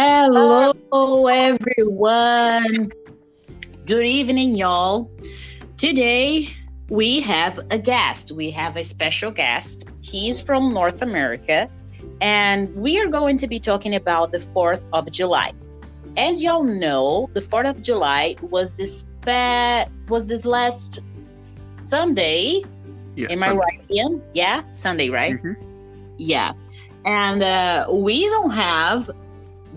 Hello, everyone. Good evening, y'all. Today we have a guest. We have a special guest. He's from North America, and we are going to be talking about the 4th of July. As y'all know, the 4th of July was this fa- was this last Sunday. Yeah, Am I right, Ian? Yeah, Sunday, right? Mhm. Yeah. And uh, we don't have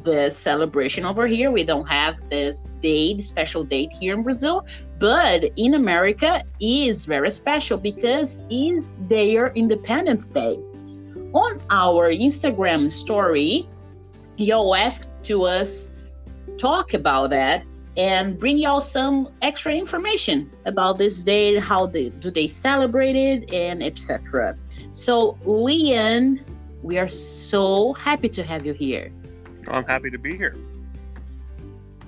the celebration over here. We don't have this date, special date here in Brazil. But in America is very special because is their Independence Day. On our Instagram story, y'all asked to us talk about that and bring y'all some extra information about this day, how they do they celebrate it, and etc. So, Liam, we are so happy to have you here. I'm happy to be here.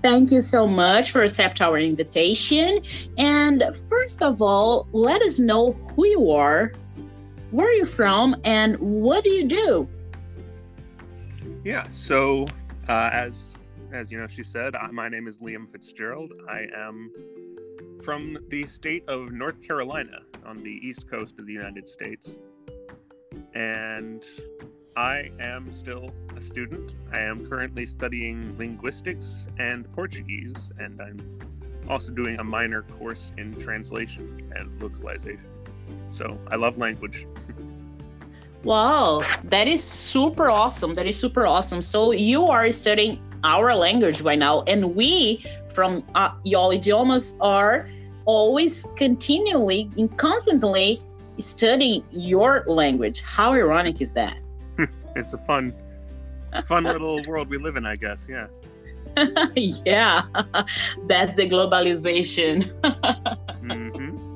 Thank you so much for accepting our invitation. And first of all, let us know who you are, where you're from, and what do you do? Yeah. So, uh, as as you know, she said, uh, my name is Liam Fitzgerald. I am from the state of North Carolina on the east coast of the United States, and I am still a student. I am currently studying linguistics and Portuguese, and I'm also doing a minor course in translation and localization. So I love language. Wow, that is super awesome. That is super awesome. So you are studying our language right now, and we from uh, y'all idiomas are always continually and constantly studying your language. How ironic is that? It's a fun, fun little world we live in, I guess. Yeah. yeah, that's the globalization. hmm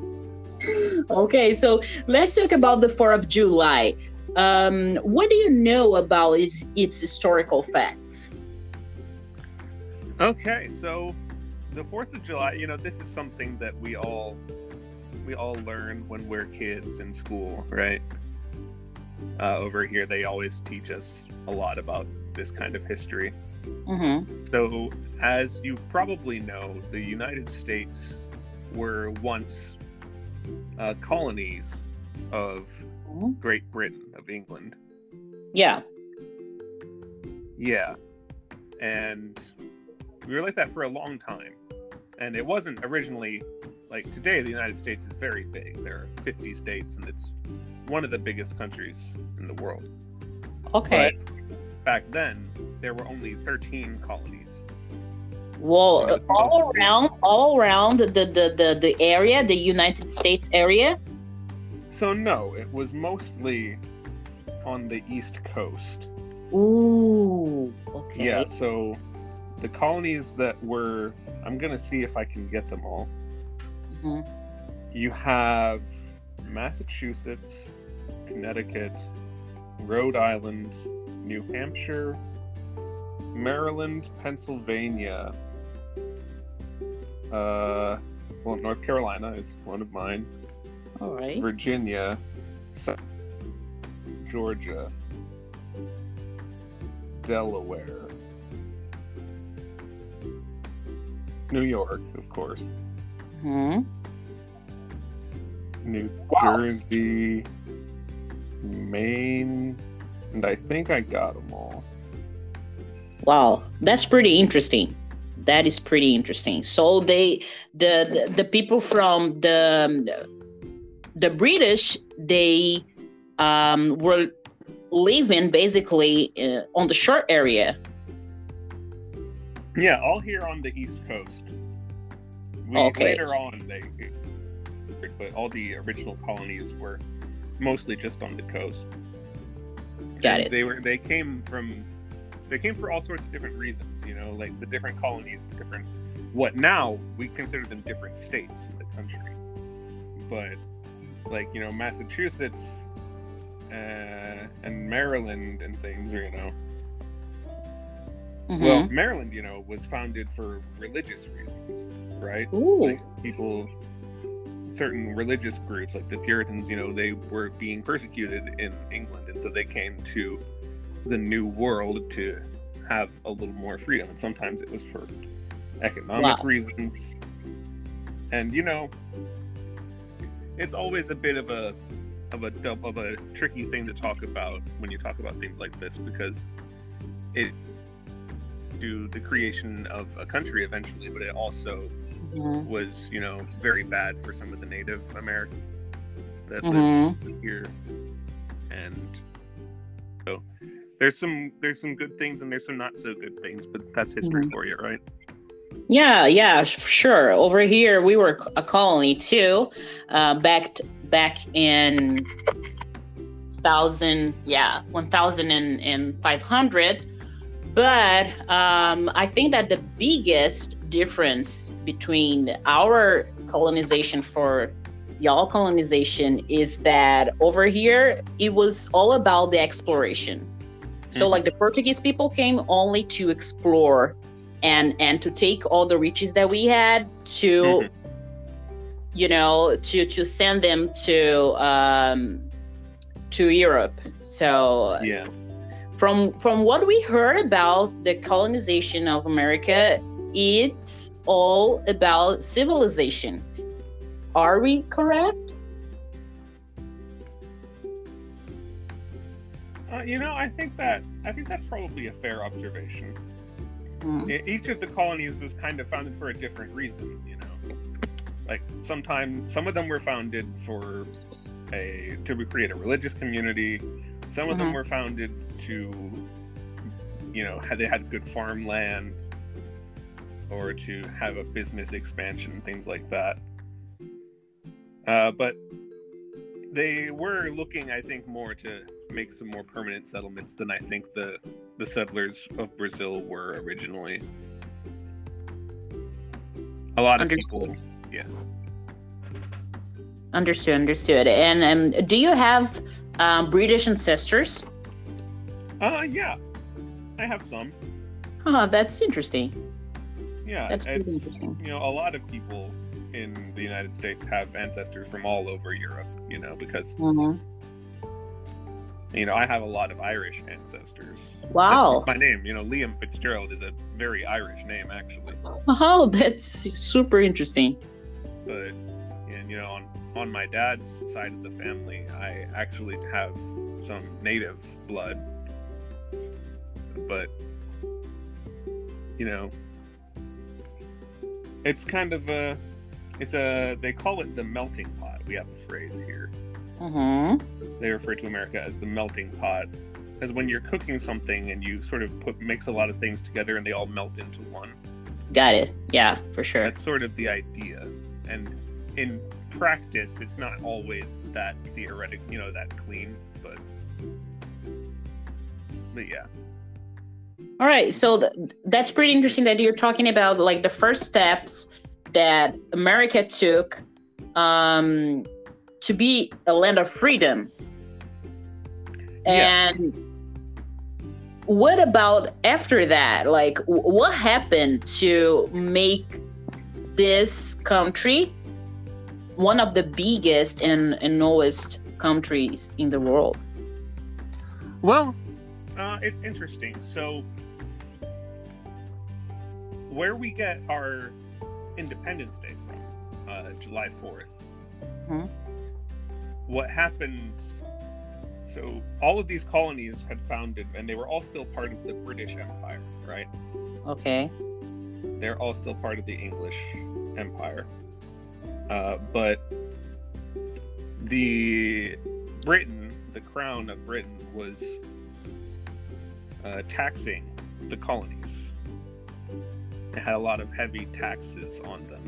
okay, so let's talk about the 4th of July. Um, what do you know about its, its historical facts? Okay, so the Fourth of July. You know, this is something that we all we all learn when we're kids in school, right? Uh, over here, they always teach us a lot about this kind of history. Mm-hmm. So, as you probably know, the United States were once uh, colonies of Great Britain, of England. Yeah. Yeah. And we were like that for a long time. And it wasn't originally like today, the United States is very big. There are 50 states, and it's one of the biggest countries in the world. Okay. But back then, there were only 13 colonies. Well, One of the all around, all around the, the, the, the area, the United States area. So, no, it was mostly on the East Coast. Ooh. Okay. Yeah, so the colonies that were, I'm going to see if I can get them all. Mhm. You have Massachusetts, Connecticut, Rhode Island, New Hampshire, Maryland, Pennsylvania. Uh, well, North Carolina is one of mine. All right. Virginia, South Georgia, Delaware, New York, of course, hmm New Wow. Jersey, Maine, and I think I got them all. Wow, that's pretty interesting. That is pretty interesting. So they, the the, the people from the the British, they um, were living basically uh, on the shore area. Yeah, all here on the East Coast. We, Okay. Later on, they, but all the original colonies were mostly just on the coast. Got And it. They were they came from they came for all sorts of different reasons. You know, like the different colonies, the different what now we consider them different states in the country, but like you know Massachusetts uh, and Maryland and things, you know. Mhm. Well, Maryland, you know, was founded for religious reasons, right? Ooh, Like people, certain religious groups, like the Puritans, you know, they were being persecuted in England, and so they came to the New World to have a little more freedom, and sometimes it was for economic wow. reasons. And you know, it's always a bit of a of a of a tricky thing to talk about when you talk about things like this because it do the creation of a country eventually, but it also mm-hmm. was you know very bad for some of the Native Americans that mm-hmm. lived here, and so there's some there's some good things and there's some not so good things, but that's history mm-hmm. for you, right? Yeah, yeah, sure. Over here, we were a colony too, uh, back back in thousand, yeah, one thousand and five hundred. But um, I think that the biggest difference between our colonization for y'all colonization is that over here it was all about the exploration. So mm-hmm. like the Portuguese people came only to explore and and to take all the riches that we had to mm-hmm. you know to to send them to um to Europe. So yeah. From from what we heard about the colonization of America, it's all about civilization. Are we correct? Uh, you know, I think that I think that's probably a fair observation. Mm. Each of the colonies was kind of founded for a different reason, you know. Like sometimes some of them were founded for a to create a religious community. Some of mm-hmm. them were founded to, you know, had they had good farmland or to have a business expansion, things like that. Uh, but they were looking, I think, more to make some more permanent settlements than I think the the settlers of Brazil were originally. A lot of understood. people, yeah. Understood, understood. And um, do you have um, British ancestors? Uh, yeah, I have some. Oh, that's interesting. Yeah, that's pretty interesting. You know, a lot of people in the United States have ancestors from all over Europe. You know, because mm-hmm. you know I have a lot of Irish ancestors. Wow, that's my name. You know, Liam Fitzgerald is a very Irish name, actually. Oh, that's super interesting. But and you know, on on my dad's side of the family, I actually have some native blood. But you know, it's kind of a it's a they call it the melting pot. We have a phrase here. Mm-hmm. They refer to America as the melting pot, as when you're cooking something and you sort of put mix a lot of things together and they all melt into one. Got it. Yeah, for sure. That's sort of the idea, and in practice, it's not always that theoretic, you know, that clean, but but yeah. All right, so th- that's pretty interesting that you're talking about like the first steps that America took um, to be a land of freedom. And yeah. what about after that? Like, w- what happened to make this country one of the biggest and, and newest countries in the world? Well, uh, it's interesting. So, where we get our Independence Day from, uh, July 4th, mm-hmm. what happened? So, all of these colonies had founded, and they were all still part of the British Empire, right? Okay. They're all still part of the English Empire. Uh, but the Britain, the crown of Britain, was uh, taxing the colonies. It had a lot of heavy taxes on them,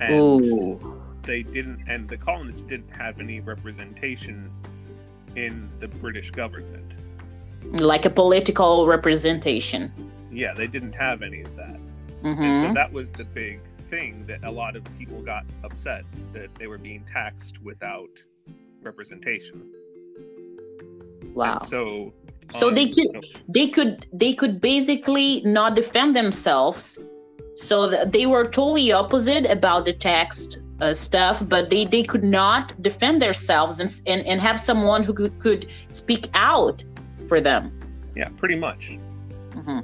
and Ooh. they didn't. And the colonists didn't have any representation in the British government, like a political representation. Yeah, they didn't have any of that. Mm-hmm. So that was the big thing that a lot of people got upset that they were being taxed without representation. Wow. And so so um, they could they could they could basically not defend themselves. So they were totally opposite about the tax uh, stuff, but they, they could not defend themselves and, and, and have someone who could, could speak out for them. Yeah, pretty much. Mm-hmm.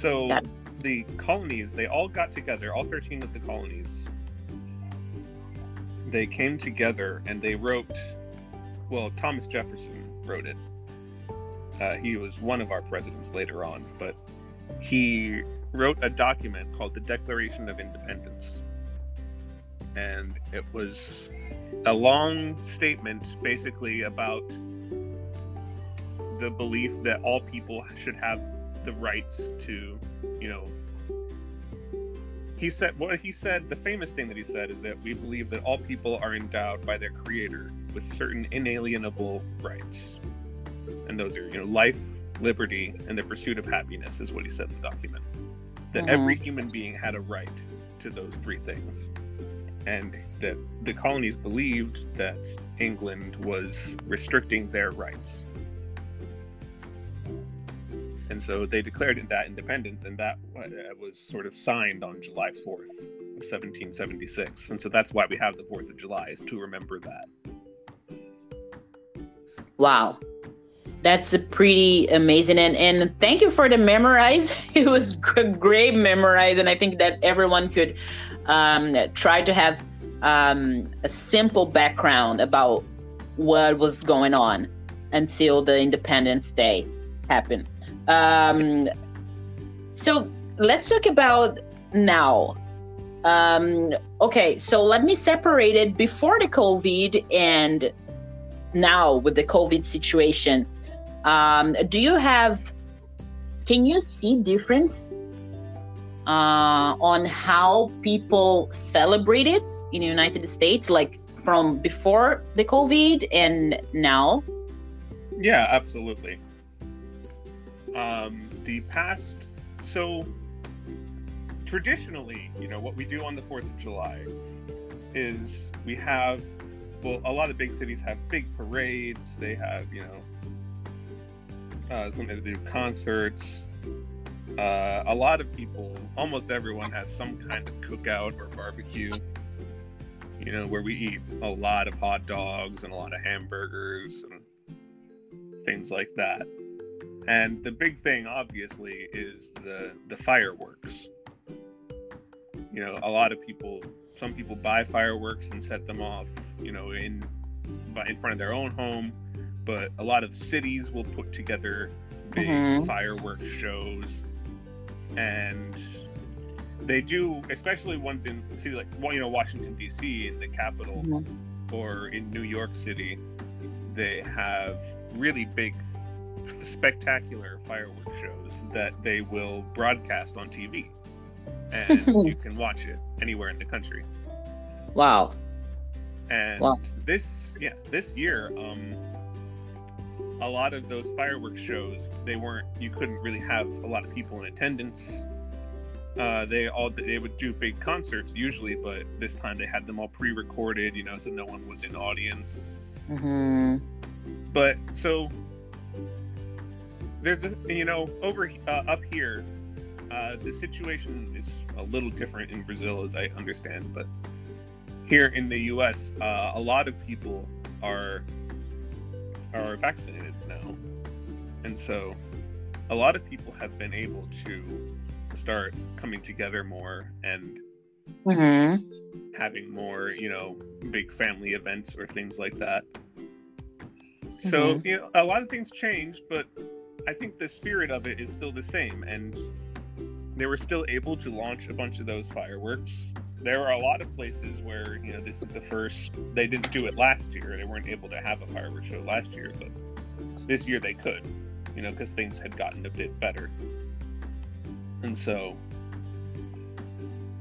So the colonies, they all got together, all 13 of the colonies. They came together and they wrote, well, Thomas Jefferson wrote it. Uh, he was one of our presidents later on, but he wrote a document called the Declaration of Independence. And it was a long statement basically about the belief that all people should have the rights to, you know, he said what he said the famous thing that he said is that we believe that all people are endowed by their creator with certain inalienable rights. And those are you know life liberty and the pursuit of happiness is what he said in the document. That mm-hmm. every human being had a right to those three things. And that the colonies believed that england was restricting their rights and so they declared that independence, and that uh, was sort of signed on July 4th of 1776. And so that's why we have the 4th of July, is to remember that. Wow. That's pretty amazing. And, and thank you for the memorize. It was great memorize. And I think that everyone could um, try to have um, a simple background about what was going on until the Independence Day happened. Um, so let's talk about now. Um, okay, so let me separate it before the COVID and now with the COVID situation. Um, do you have? Can you see difference uh, on how people celebrate it in the United States, like from before the COVID and now? Yeah, absolutely um, the past. So traditionally, you know, what we do on the Fourth of July is we have, well, a lot of big cities have big parades. They have, you know, uh, some they do concerts. Uh, a lot of people, almost everyone, has some kind of cookout or barbecue. You know, where we eat a lot of hot dogs and a lot of hamburgers and things like that. And the big thing, obviously, is the the fireworks. You know, a lot of people, some people buy fireworks and set them off, you know, in in front of their own home. But a lot of cities will put together big mm-hmm. fireworks shows, and they do, especially ones in city like you know Washington D.C. in the capital, mm-hmm. or in New York City. They have really big spectacular fireworks shows that they will broadcast on TV, and you can watch it anywhere in the country. Wow! And wow. this, yeah, this year, um, a lot of those fireworks shows they weren't. You couldn't really have a lot of people in attendance. Uh, they all they would do big concerts usually, but this time they had them all pre-recorded, you know, so no one was in audience. Mm-hmm. But so there's a you know over uh, up here uh, the situation is a little different in brazil as i understand but here in the us uh, a lot of people are are vaccinated now and so a lot of people have been able to start coming together more and mm-hmm. having more you know big family events or things like that mm-hmm. so you know a lot of things changed but I think the spirit of it is still the same, and they were still able to launch a bunch of those fireworks. There are a lot of places where you know this is the first. They didn't do it last year. They weren't able to have a fireworks show last year, but this year they could, you know, because things had gotten a bit better. And so,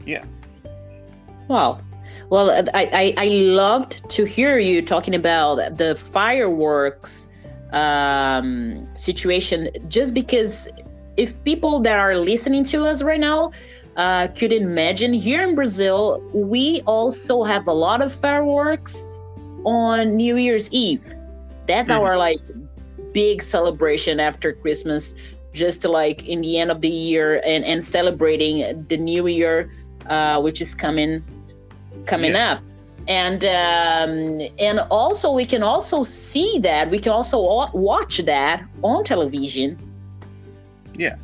yeah. Wow. Well, I, I, I loved to hear you talking about the fireworks um, situation just because if people that are listening to us right now uh, could imagine here in Brazil, we also have a lot of fireworks on New Year's Eve. That's mm-hmm. our like big celebration after Christmas, just like in the end of the year and, and celebrating the new year, uh, which is coming coming yeah. up and um, and also we can also see that we can also watch that on television. Yeah.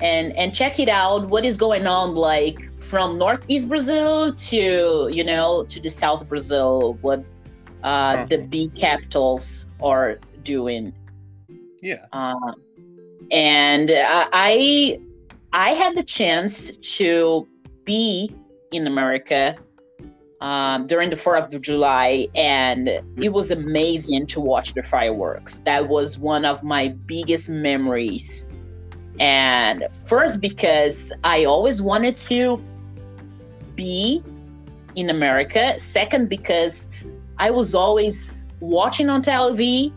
And and check it out what is going on like from northeast brazil to you know to the south brazil what uh, huh. the bee capitals are doing. Yeah. Uh, and i i had the chance to be in america um, during the 4th of July, and it was amazing to watch the fireworks. That was one of my biggest memories. And first, because I always wanted to be in America. Second, because I was always watching on television,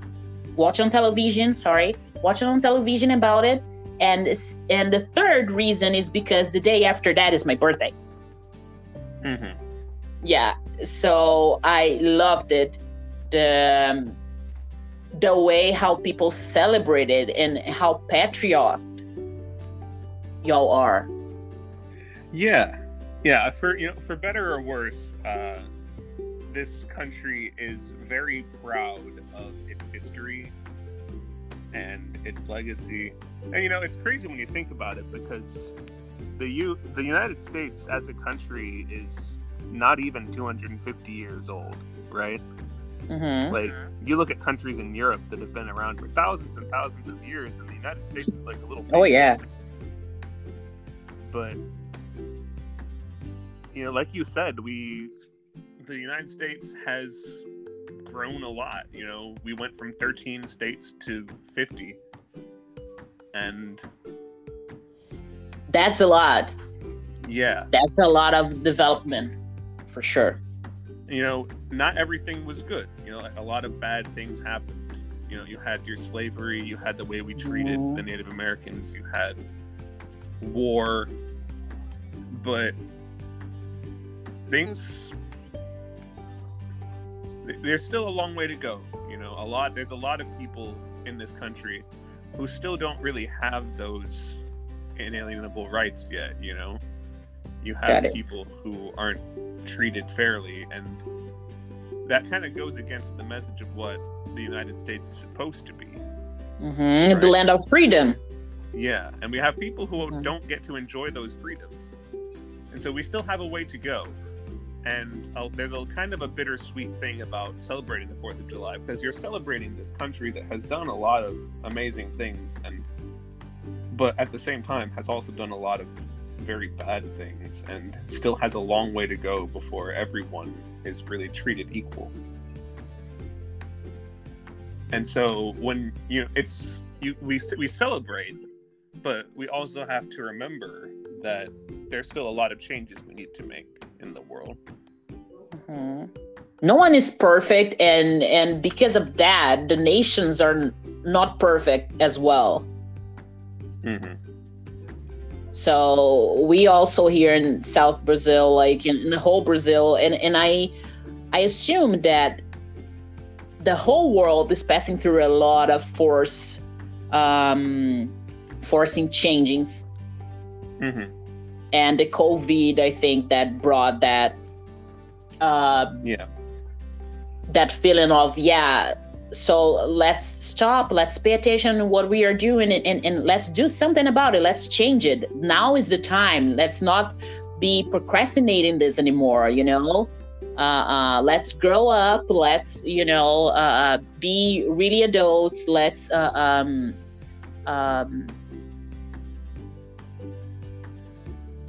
watching on television, sorry, watching on television about it. And and the third reason is because the day after that is my birthday. Mm-hmm yeah so i loved it. The um, the way how people celebrated and how patriot y'all are. Yeah yeah for you know for better or worse uh this country is very proud of its history and its legacy. And you know it's crazy when you think about it because the U the United States as a country is not even 250 years old, right? Mm-hmm. Like you look at countries in Europe that have been around for thousands and thousands of years, and the United States is like a little. Oh yeah. But you know, like you said, we the United States has grown a lot. You know, we went from 13 states to 50, and that's a lot. Yeah, that's a lot of development for sure. You know, not everything was good. You know, a lot of bad things happened. You know, you had your slavery, you had the way we treated mm-hmm. the Native Americans, you had war, but things there's still a long way to go. You know, a lot there's a lot of people in this country who still don't really have those inalienable rights yet, you know. You have people who aren't treated fairly, and that kind of goes against the message of what the United States is supposed to be. Mm-hmm. Right? The land of freedom. Yeah, and we have people who mm-hmm. don't get to enjoy those freedoms, and so we still have a way to go. And uh, there's a kind of a bittersweet thing about celebrating the Fourth of July because you're celebrating this country that has done a lot of amazing things, and but at the same time has also done a lot of very bad things and still has a long way to go before everyone is really treated equal. And so when you know it's you we we celebrate, but we also have to remember that there's still a lot of changes we need to make in the world. Mm-hmm. No one is perfect, and and because of that, the nations are not perfect as well. Mm-hmm. So we also here in South Brazil, like in, in the whole Brazil, and and I I assume that the whole world is passing through a lot of force, um, forcing changings. Mm-hmm. And the COVID, I think, that brought that. Uh, yeah. That feeling of yeah, so let's stop let's pay attention to what we are doing and, and, and, let's do something about it. Let's change it. Now is the time. Let's not be procrastinating this anymore you know? Uh, uh, let's grow up. Let's you know uh, uh be really adults. Let's uh, um, um,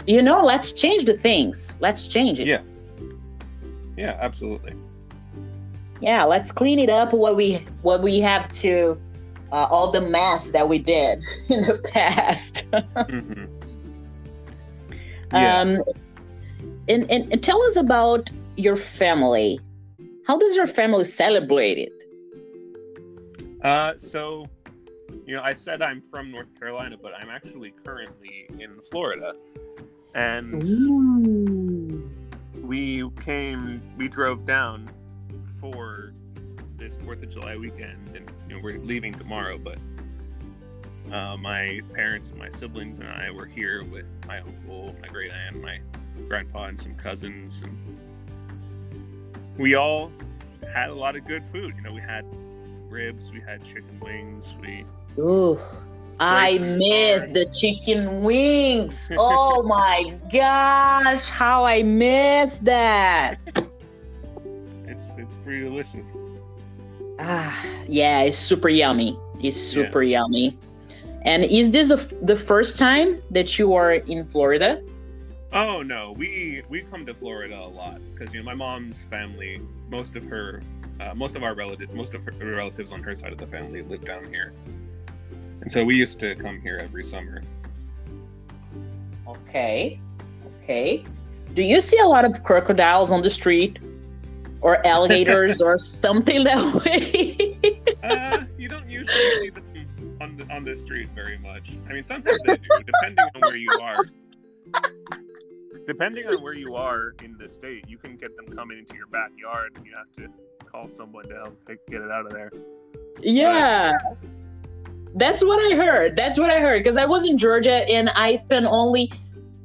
you know let's change the things. Let's change it. Yeah. Yeah absolutely yeah let's clean it up what we what we have to uh, all the mess that we did in the past mm-hmm. yeah. um and, and, and tell us about your family how does your family celebrate it uh so you know i said i'm from north carolina but i'm actually currently in florida and Ooh. we came we drove down for this Fourth of July weekend, and you know we're leaving tomorrow. But uh, my parents, and my siblings, and I were here with my uncle, my great aunt, my grandpa, and some cousins, and we all had a lot of good food. You know, we had ribs, we had chicken wings, we Ooh. I miss the chicken wings. Oh my gosh, how I miss that. It's pretty delicious. Ah, yeah, it's super yummy. It's super yeah. yummy. And is this the first time that you are in Florida? Oh no, we we come to Florida a lot because you know my mom's family, most of her, uh, most of our relatives, most of her relatives on her side of the family live down here, and so we used to come here every summer. Okay, okay. Do you see a lot of crocodiles on the street, or alligators, or something that way? uh, you don't usually see them on the on the street very much. I mean, sometimes they do, depending on where you are depending on where you are in the state, you can get them coming into your backyard, and you have to call someone to help get it out of there. Yeah. But, that's what I heard. That's what I heard because I was in Georgia and I spent only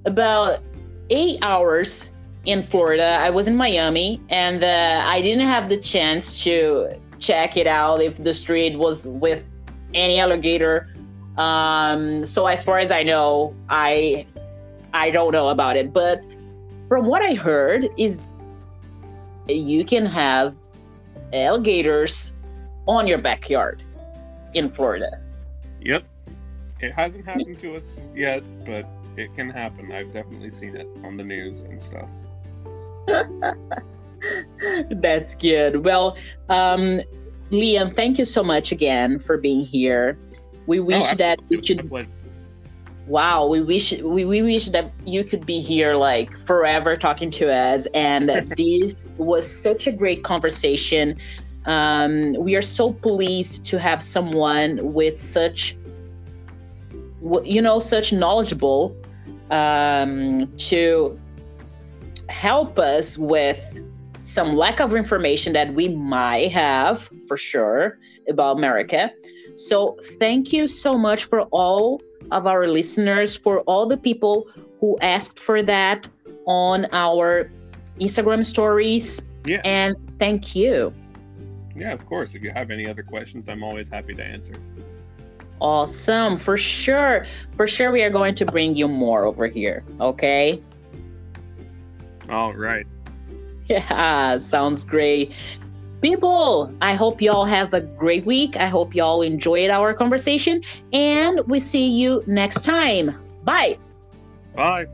about eight hours in Florida. I was in Miami and uh, I didn't have the chance to check it out if the street was with any alligator. Um, so as far as I know, I I don't know about it, but from what I heard is you can have alligators on your backyard in Florida. Yep. It hasn't happened to us yet, but it can happen. I've definitely seen it on the news and stuff. That's good. Well, um, Liam, thank you so much again for being here. We oh, wish oh, that we could wow we wish we, we wish that you could be here like forever talking to us and this was such a great conversation um, we are so pleased to have someone with such you know such knowledgeable um, to help us with some lack of information that we might have for sure about america so thank you so much for all of our listeners, for all the people who asked for that on our Instagram stories. Yeah. And thank you. Yeah, of course. If you have any other questions, I'm always happy to answer. Awesome. For sure. For sure, we are going to bring you more over here. Okay. All right. Yeah, sounds great. People, I hope y'all have a great week. I hope y'all enjoyed our conversation, and we see you next time. Bye. Bye.